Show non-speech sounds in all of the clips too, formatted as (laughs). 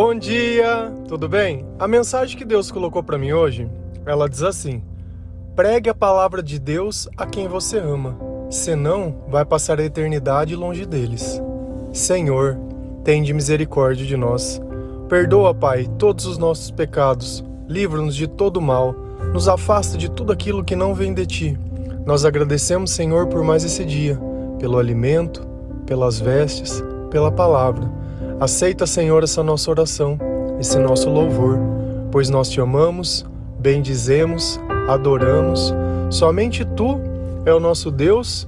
Bom dia, tudo bem? A mensagem que Deus colocou para mim hoje, ela diz assim: Pregue a palavra de Deus a quem você ama, senão vai passar a eternidade longe deles. Senhor, tende misericórdia de nós. Perdoa, Pai, todos os nossos pecados, livra-nos de todo mal, nos afasta de tudo aquilo que não vem de ti. Nós agradecemos, Senhor, por mais esse dia, pelo alimento, pelas vestes, pela palavra. Aceita, Senhor, essa nossa oração, esse nosso louvor, pois nós te amamos, bendizemos, adoramos. Somente tu é o nosso Deus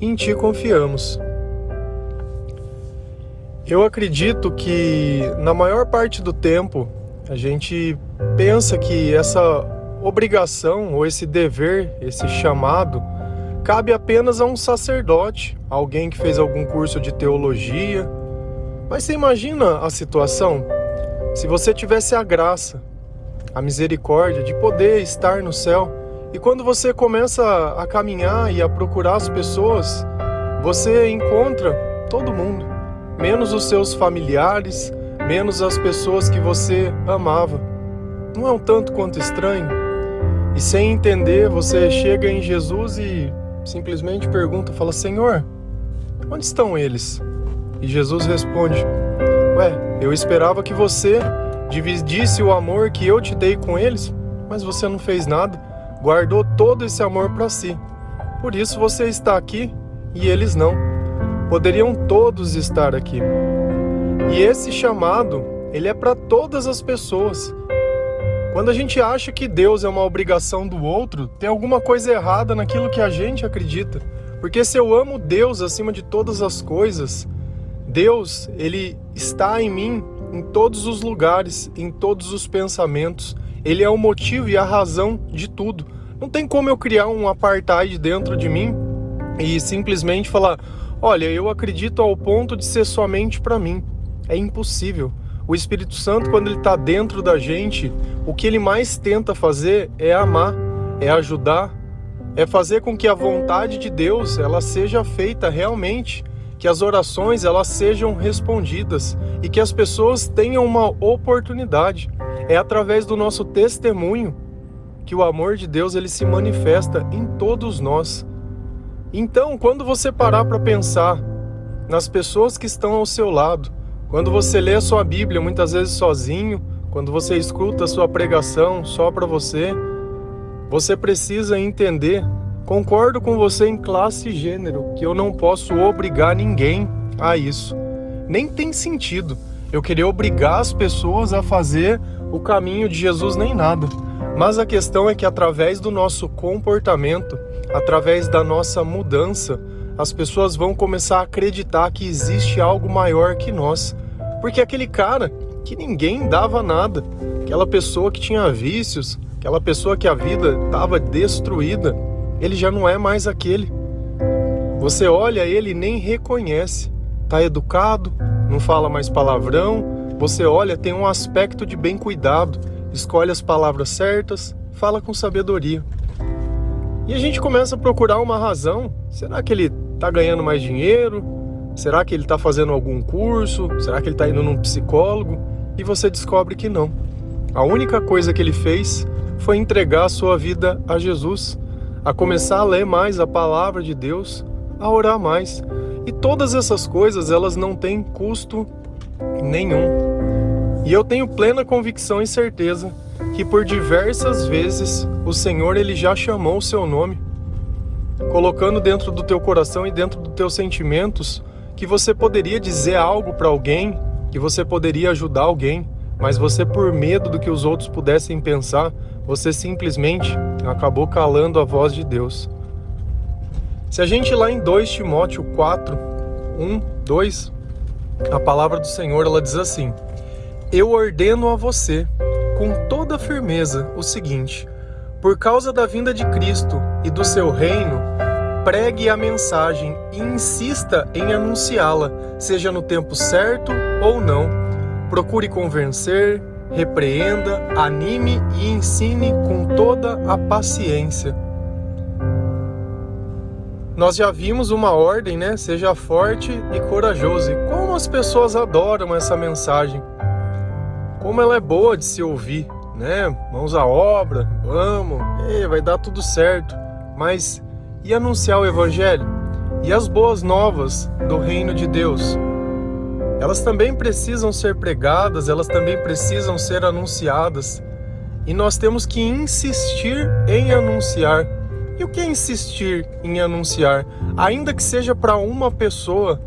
e em ti confiamos. Eu acredito que na maior parte do tempo a gente pensa que essa obrigação ou esse dever, esse chamado, cabe apenas a um sacerdote, alguém que fez algum curso de teologia, mas você imagina a situação se você tivesse a graça, a misericórdia de poder estar no céu e quando você começa a caminhar e a procurar as pessoas, você encontra todo mundo, menos os seus familiares, menos as pessoas que você amava. Não é um tanto quanto estranho? E sem entender, você chega em Jesus e simplesmente pergunta, fala: "Senhor, onde estão eles?" E Jesus responde: Ué, eu esperava que você dividisse o amor que eu te dei com eles, mas você não fez nada, guardou todo esse amor para si. Por isso você está aqui e eles não. Poderiam todos estar aqui. E esse chamado, ele é para todas as pessoas. Quando a gente acha que Deus é uma obrigação do outro, tem alguma coisa errada naquilo que a gente acredita. Porque se eu amo Deus acima de todas as coisas, Deus, ele está em mim em todos os lugares, em todos os pensamentos. Ele é o motivo e a razão de tudo. Não tem como eu criar um apartheid dentro de mim e simplesmente falar: "Olha, eu acredito ao ponto de ser somente para mim". É impossível. O Espírito Santo, quando ele está dentro da gente, o que ele mais tenta fazer é amar, é ajudar, é fazer com que a vontade de Deus ela seja feita realmente que as orações elas sejam respondidas e que as pessoas tenham uma oportunidade. É através do nosso testemunho que o amor de Deus ele se manifesta em todos nós. Então, quando você parar para pensar nas pessoas que estão ao seu lado, quando você lê a sua Bíblia muitas vezes sozinho, quando você escuta a sua pregação só para você, você precisa entender Concordo com você em classe e gênero que eu não posso obrigar ninguém a isso. Nem tem sentido eu querer obrigar as pessoas a fazer o caminho de Jesus nem nada. Mas a questão é que através do nosso comportamento, através da nossa mudança, as pessoas vão começar a acreditar que existe algo maior que nós. Porque aquele cara que ninguém dava nada, aquela pessoa que tinha vícios, aquela pessoa que a vida estava destruída, ele já não é mais aquele. Você olha ele e nem reconhece. Tá educado, não fala mais palavrão. Você olha, tem um aspecto de bem cuidado, escolhe as palavras certas, fala com sabedoria. E a gente começa a procurar uma razão. Será que ele tá ganhando mais dinheiro? Será que ele está fazendo algum curso? Será que ele está indo num psicólogo? E você descobre que não. A única coisa que ele fez foi entregar a sua vida a Jesus a começar a ler mais a palavra de Deus, a orar mais. E todas essas coisas, elas não têm custo nenhum. E eu tenho plena convicção e certeza que por diversas vezes o Senhor ele já chamou o seu nome, colocando dentro do teu coração e dentro dos teus sentimentos que você poderia dizer algo para alguém, que você poderia ajudar alguém, mas você por medo do que os outros pudessem pensar, você simplesmente acabou calando a voz de Deus. Se a gente lá em 2 Timóteo 4, 1, 2, a palavra do Senhor ela diz assim: Eu ordeno a você, com toda firmeza, o seguinte: por causa da vinda de Cristo e do seu reino, pregue a mensagem e insista em anunciá-la, seja no tempo certo ou não. Procure convencer, repreenda, anime e ensine com toda a paciência. Nós já vimos uma ordem, né? Seja forte e corajoso. E como as pessoas adoram essa mensagem. como ela é boa de se ouvir, né? Mãos à obra, vamos, vai dar tudo certo. Mas e anunciar o evangelho? E as boas novas do reino de Deus? Elas também precisam ser pregadas, elas também precisam ser anunciadas. E nós temos que insistir em anunciar. E o que é insistir em anunciar? Ainda que seja para uma pessoa,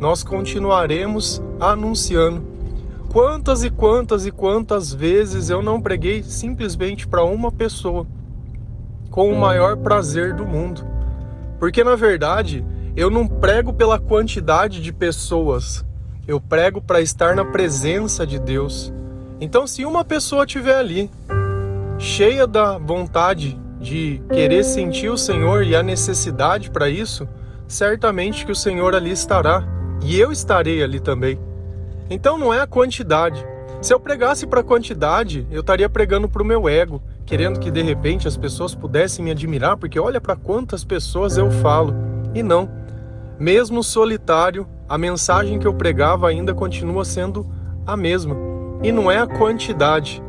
nós continuaremos anunciando. Quantas e quantas e quantas vezes eu não preguei simplesmente para uma pessoa, com o maior prazer do mundo. Porque na verdade, eu não prego pela quantidade de pessoas, eu prego para estar na presença de Deus. Então, se uma pessoa estiver ali, cheia da vontade de querer sentir o Senhor e a necessidade para isso, certamente que o Senhor ali estará e eu estarei ali também. Então não é a quantidade. Se eu pregasse para a quantidade, eu estaria pregando para o meu ego, querendo que de repente as pessoas pudessem me admirar, porque olha para quantas pessoas eu falo. E não. Mesmo solitário, a mensagem que eu pregava ainda continua sendo a mesma. E não é a quantidade,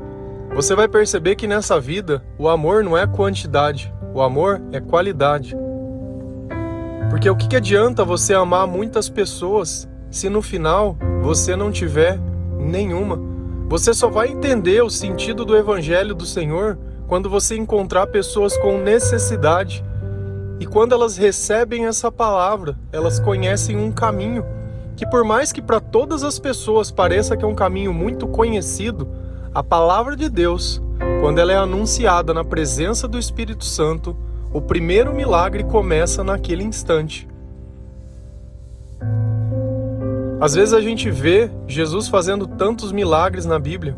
você vai perceber que nessa vida o amor não é quantidade, o amor é qualidade. Porque o que, adianta você amar muitas pessoas se no final você não tiver nenhuma? Você só vai entender o sentido do Evangelho do Senhor quando você encontrar pessoas com necessidade. E quando elas recebem essa palavra, elas conhecem um caminho que, por mais que para todas as pessoas pareça que é um caminho muito conhecido, a palavra de Deus, quando ela é anunciada na presença do Espírito Santo, o primeiro milagre começa naquele instante. Às vezes a gente vê Jesus fazendo tantos milagres na Bíblia.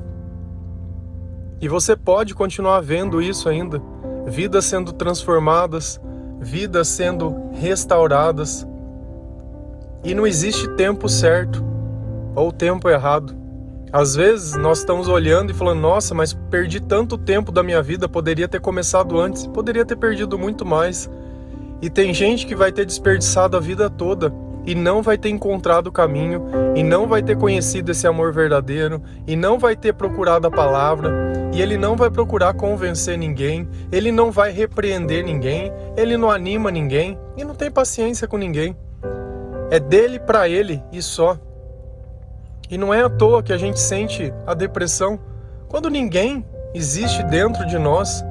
E você pode continuar vendo isso ainda. Vidas sendo transformadas, vidas sendo restauradas. E não existe tempo certo ou tempo errado. Às vezes nós estamos olhando e falando: nossa, mas perdi tanto tempo da minha vida, poderia ter começado antes, poderia ter perdido muito mais. E tem gente que vai ter desperdiçado a vida toda e não vai ter encontrado o caminho, e não vai ter conhecido esse amor verdadeiro, e não vai ter procurado a palavra, e ele não vai procurar convencer ninguém, ele não vai repreender ninguém, ele não anima ninguém e não tem paciência com ninguém. É dele para ele e só. E não é à toa que a gente sente a depressão quando ninguém existe dentro de nós,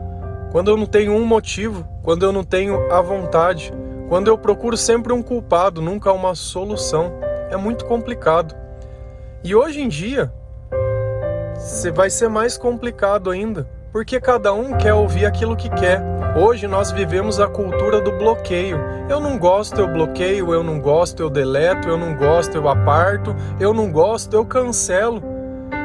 quando eu não tenho um motivo, quando eu não tenho a vontade, quando eu procuro sempre um culpado, nunca uma solução. É muito complicado. E hoje em dia, vai ser mais complicado ainda, porque cada um quer ouvir aquilo que quer. Hoje nós vivemos a cultura do bloqueio. Eu não gosto, eu bloqueio, eu não gosto, eu deleto, eu não gosto, eu aparto, eu não gosto, eu cancelo.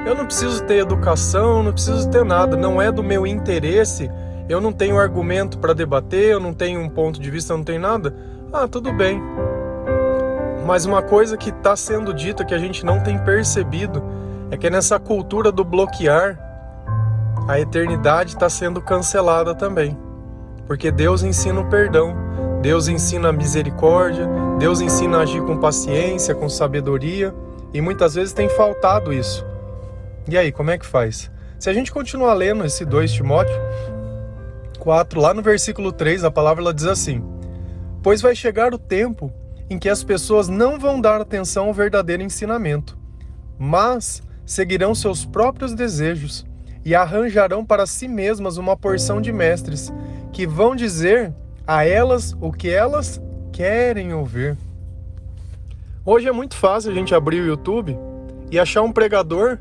Eu não preciso ter educação, não preciso ter nada, não é do meu interesse. Eu não tenho argumento para debater, eu não tenho um ponto de vista, eu não tenho nada. Ah, tudo bem. Mas uma coisa que está sendo dita que a gente não tem percebido é que nessa cultura do bloquear, a eternidade está sendo cancelada também porque Deus ensina o perdão, Deus ensina a misericórdia, Deus ensina a agir com paciência, com sabedoria, e muitas vezes tem faltado isso. E aí, como é que faz? Se a gente continuar lendo esse 2 Timóteo 4, lá no versículo 3, a palavra ela diz assim: Pois vai chegar o tempo em que as pessoas não vão dar atenção ao verdadeiro ensinamento, mas seguirão seus próprios desejos e arranjarão para si mesmas uma porção de mestres que vão dizer a elas o que elas querem ouvir. Hoje é muito fácil a gente abrir o YouTube e achar um pregador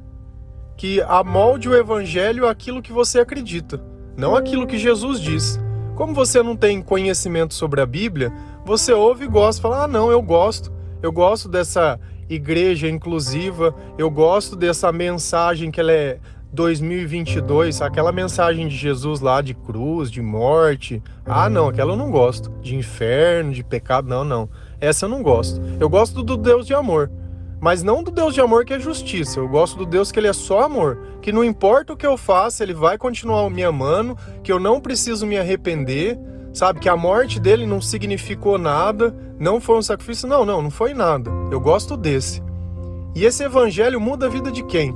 que amolde o evangelho aquilo que você acredita, não aquilo que Jesus diz. Como você não tem conhecimento sobre a Bíblia, você ouve e gosta, fala: "Ah, não, eu gosto. Eu gosto dessa igreja inclusiva, eu gosto dessa mensagem que ela é 2022, aquela mensagem de Jesus lá de cruz, de morte. Ah, não, aquela eu não gosto. De inferno, de pecado, não, não. Essa eu não gosto. Eu gosto do Deus de amor. Mas não do Deus de amor que é justiça. Eu gosto do Deus que ele é só amor. Que não importa o que eu faça, ele vai continuar me amando. Que eu não preciso me arrepender. Sabe? Que a morte dele não significou nada. Não foi um sacrifício. Não, não, não foi nada. Eu gosto desse. E esse evangelho muda a vida de quem?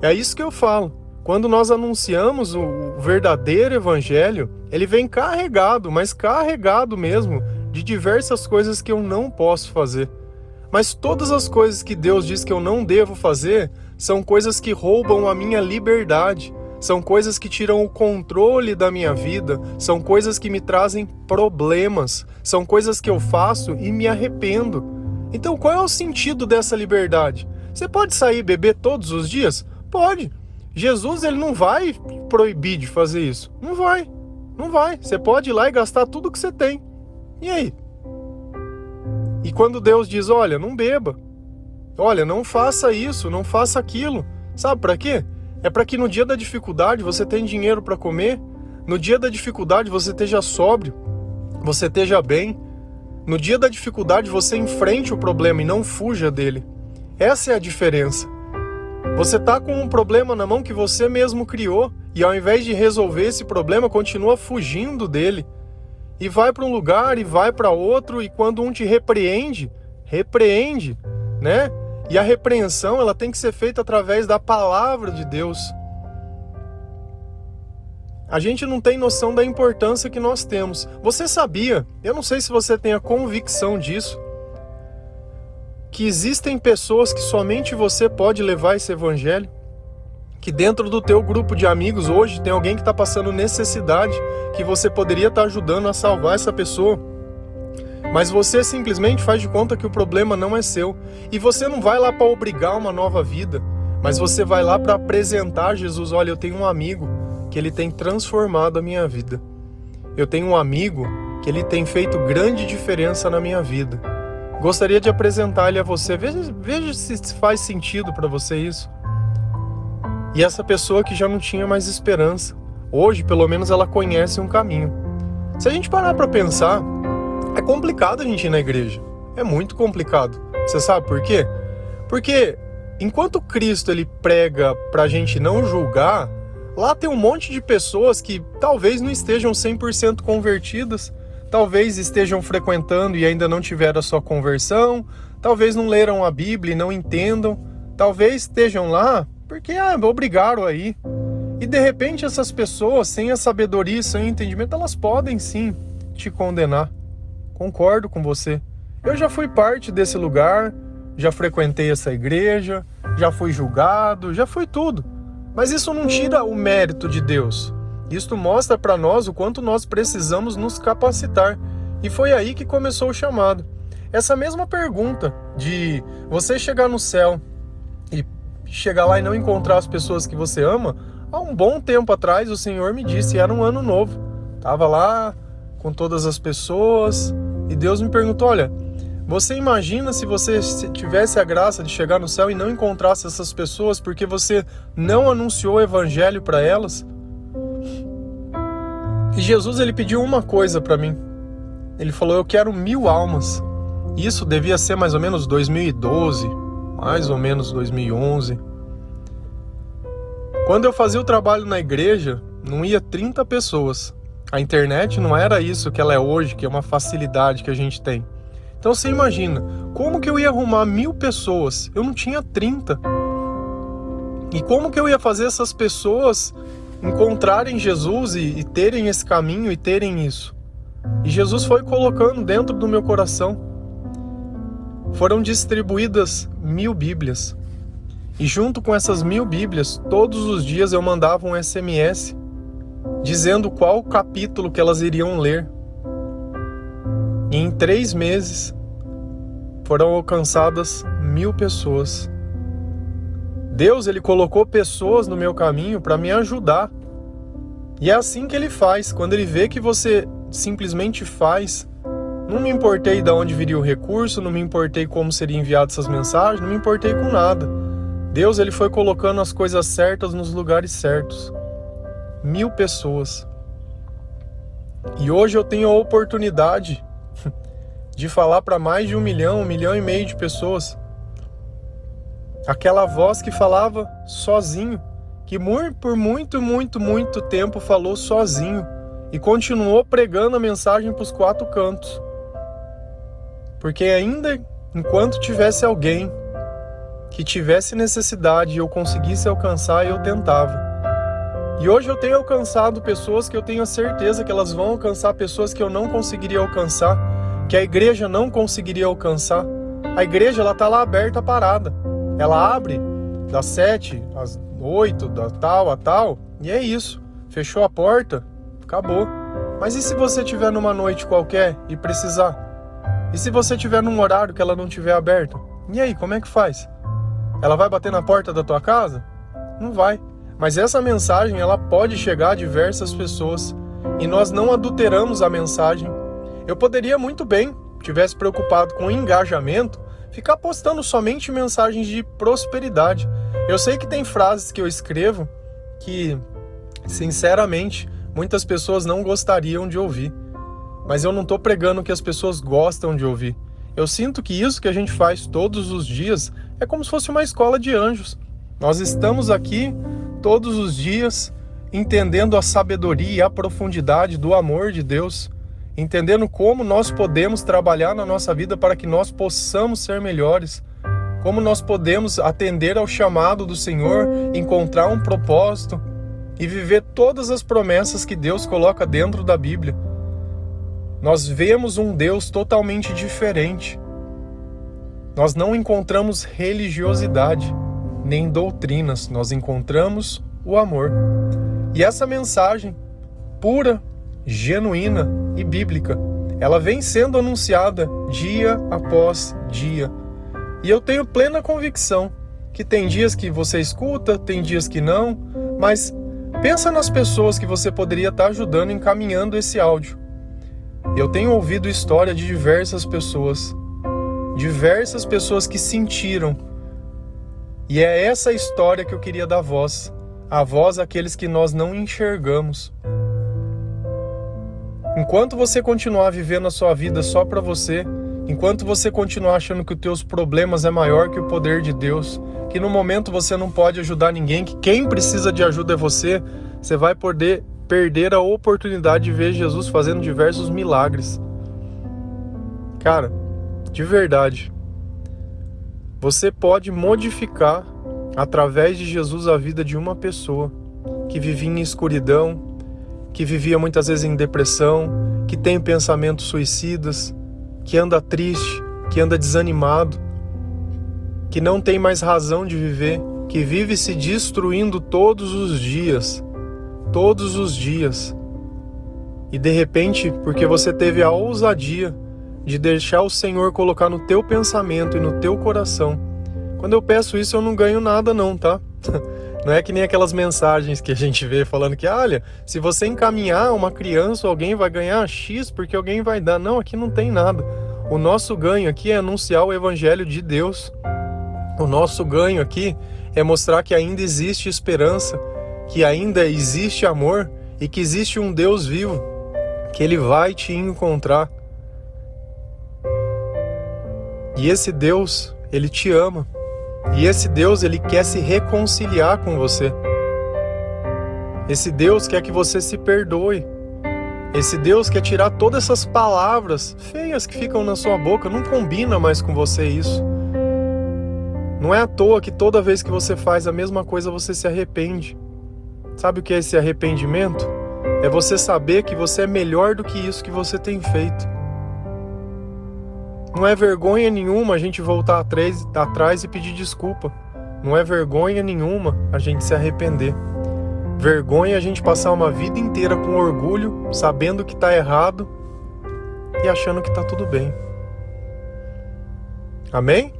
É isso que eu falo. Quando nós anunciamos o verdadeiro evangelho, ele vem carregado, mas carregado mesmo, de diversas coisas que eu não posso fazer. Mas todas as coisas que Deus diz que eu não devo fazer são coisas que roubam a minha liberdade, são coisas que tiram o controle da minha vida, são coisas que me trazem problemas, são coisas que eu faço e me arrependo. Então, qual é o sentido dessa liberdade? Você pode sair e beber todos os dias? Pode. Jesus ele não vai proibir de fazer isso. Não vai. Não vai. Você pode ir lá e gastar tudo que você tem. E aí? E quando Deus diz: "Olha, não beba. Olha, não faça isso, não faça aquilo". Sabe para quê? É para que no dia da dificuldade você tenha dinheiro para comer, no dia da dificuldade você esteja sóbrio, você esteja bem. No dia da dificuldade você enfrente o problema e não fuja dele. Essa é a diferença. Você está com um problema na mão que você mesmo criou e ao invés de resolver esse problema, continua fugindo dele. E vai para um lugar e vai para outro e quando um te repreende, repreende, né? E a repreensão, ela tem que ser feita através da palavra de Deus. A gente não tem noção da importância que nós temos. Você sabia? Eu não sei se você tem a convicção disso, que existem pessoas que somente você pode levar esse evangelho? Que dentro do teu grupo de amigos hoje tem alguém que está passando necessidade, que você poderia estar tá ajudando a salvar essa pessoa. Mas você simplesmente faz de conta que o problema não é seu. E você não vai lá para obrigar uma nova vida, mas você vai lá para apresentar Jesus: olha, eu tenho um amigo que ele tem transformado a minha vida. Eu tenho um amigo que ele tem feito grande diferença na minha vida. Gostaria de apresentar ele a você. Veja, veja se faz sentido para você isso. E essa pessoa que já não tinha mais esperança, hoje pelo menos ela conhece um caminho. Se a gente parar para pensar, é complicado a gente ir na igreja. É muito complicado. Você sabe por quê? Porque enquanto Cristo ele prega para a gente não julgar, lá tem um monte de pessoas que talvez não estejam 100% convertidas, talvez estejam frequentando e ainda não tiveram a sua conversão, talvez não leram a Bíblia e não entendam, talvez estejam lá porque ah, obrigaram aí. E de repente essas pessoas, sem a sabedoria, sem o entendimento, elas podem sim te condenar. Concordo com você. Eu já fui parte desse lugar, já frequentei essa igreja, já fui julgado, já fui tudo. Mas isso não tira o mérito de Deus. Isto mostra para nós o quanto nós precisamos nos capacitar. E foi aí que começou o chamado. Essa mesma pergunta de você chegar no céu chegar lá e não encontrar as pessoas que você ama, há um bom tempo atrás o Senhor me disse, era um ano novo. Tava lá com todas as pessoas e Deus me perguntou: "Olha, você imagina se você tivesse a graça de chegar no céu e não encontrasse essas pessoas porque você não anunciou o evangelho para elas? E Jesus ele pediu uma coisa para mim. Ele falou: Eu quero mil almas. Isso devia ser mais ou menos 2012, mais ou menos 2011. Quando eu fazia o trabalho na igreja, não ia 30 pessoas. A internet não era isso que ela é hoje, que é uma facilidade que a gente tem. Então você imagina, como que eu ia arrumar mil pessoas? Eu não tinha 30. E como que eu ia fazer essas pessoas encontrarem Jesus e, e terem esse caminho e terem isso. E Jesus foi colocando dentro do meu coração. Foram distribuídas mil Bíblias. E junto com essas mil Bíblias, todos os dias eu mandava um SMS dizendo qual capítulo que elas iriam ler. E em três meses foram alcançadas mil pessoas. Deus ele colocou pessoas no meu caminho para me ajudar. E é assim que ele faz. Quando ele vê que você simplesmente faz, não me importei de onde viria o recurso, não me importei como seria enviado essas mensagens, não me importei com nada. Deus ele foi colocando as coisas certas nos lugares certos. Mil pessoas. E hoje eu tenho a oportunidade (laughs) de falar para mais de um milhão, um milhão e meio de pessoas aquela voz que falava sozinho, que por muito, muito, muito tempo falou sozinho e continuou pregando a mensagem para os quatro cantos. Porque ainda enquanto tivesse alguém que tivesse necessidade e eu conseguisse alcançar, eu tentava. E hoje eu tenho alcançado pessoas que eu tenho a certeza que elas vão alcançar pessoas que eu não conseguiria alcançar, que a igreja não conseguiria alcançar. A igreja ela tá lá aberta, parada. Ela abre das sete às oito, da tal a tal, e é isso. Fechou a porta, acabou. Mas e se você tiver numa noite qualquer e precisar? E se você tiver num horário que ela não tiver aberta? E aí, como é que faz? Ela vai bater na porta da tua casa? Não vai. Mas essa mensagem ela pode chegar a diversas pessoas e nós não adulteramos a mensagem. Eu poderia muito bem, tivesse preocupado com engajamento, ficar postando somente mensagens de prosperidade. Eu sei que tem frases que eu escrevo que, sinceramente, muitas pessoas não gostariam de ouvir mas eu não estou pregando o que as pessoas gostam de ouvir. Eu sinto que isso que a gente faz todos os dias é como se fosse uma escola de anjos. Nós estamos aqui todos os dias entendendo a sabedoria e a profundidade do amor de Deus, entendendo como nós podemos trabalhar na nossa vida para que nós possamos ser melhores, como nós podemos atender ao chamado do Senhor, encontrar um propósito e viver todas as promessas que Deus coloca dentro da Bíblia nós vemos um Deus totalmente diferente. Nós não encontramos religiosidade, nem doutrinas, nós encontramos o amor. E essa mensagem pura, genuína e bíblica, ela vem sendo anunciada dia após dia. E eu tenho plena convicção que tem dias que você escuta, tem dias que não, mas pensa nas pessoas que você poderia estar ajudando encaminhando esse áudio. Eu tenho ouvido história de diversas pessoas, diversas pessoas que sentiram. E é essa história que eu queria dar voz, a voz àqueles que nós não enxergamos. Enquanto você continuar vivendo a sua vida só para você, enquanto você continuar achando que os teus problemas é maior que o poder de Deus, que no momento você não pode ajudar ninguém, que quem precisa de ajuda é você, você vai poder perder a oportunidade de ver Jesus fazendo diversos milagres. Cara, de verdade, você pode modificar através de Jesus a vida de uma pessoa que vivia em escuridão, que vivia muitas vezes em depressão, que tem pensamentos suicidas, que anda triste, que anda desanimado, que não tem mais razão de viver, que vive se destruindo todos os dias todos os dias. E de repente, porque você teve a ousadia de deixar o Senhor colocar no teu pensamento e no teu coração. Quando eu peço isso, eu não ganho nada não, tá? (laughs) Não é que nem aquelas mensagens que a gente vê falando que, olha, se você encaminhar uma criança, alguém vai ganhar X porque alguém vai dar. Não, aqui não tem nada. O nosso ganho aqui é anunciar o evangelho de Deus. O nosso ganho aqui é mostrar que ainda existe esperança, que ainda existe amor e que existe um Deus vivo, que ele vai te encontrar. E esse Deus, ele te ama. E esse Deus, ele quer se reconciliar com você. Esse Deus quer que você se perdoe. Esse Deus quer tirar todas essas palavras feias que ficam na sua boca, não combina mais com você isso. Não é à toa que toda vez que você faz a mesma coisa você se arrepende. Sabe o que é esse arrependimento? É você saber que você é melhor do que isso que você tem feito. Não é vergonha nenhuma a gente voltar atrás, atrás e pedir desculpa. Não é vergonha nenhuma a gente se arrepender. Vergonha é a gente passar uma vida inteira com orgulho, sabendo que está errado e achando que está tudo bem. Amém?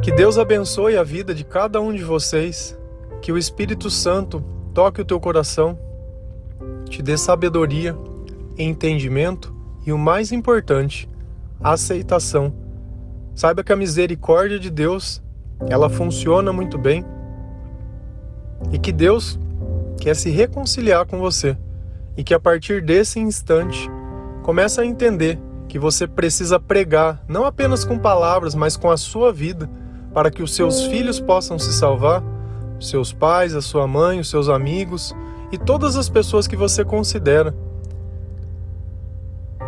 Que Deus abençoe a vida de cada um de vocês. Que o Espírito Santo toque o teu coração, te dê sabedoria, entendimento e o mais importante, aceitação. Saiba que a misericórdia de Deus, ela funciona muito bem e que Deus quer se reconciliar com você e que a partir desse instante comece a entender que você precisa pregar não apenas com palavras, mas com a sua vida para que os seus filhos possam se salvar seus pais, a sua mãe, os seus amigos e todas as pessoas que você considera.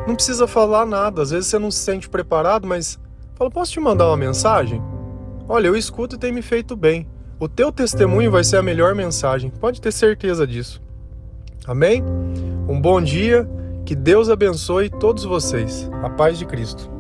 Não precisa falar nada, às vezes você não se sente preparado, mas fala: posso te mandar uma mensagem? Olha, eu escuto e tem me feito bem. O teu testemunho vai ser a melhor mensagem, pode ter certeza disso. Amém? Um bom dia, que Deus abençoe todos vocês. A paz de Cristo.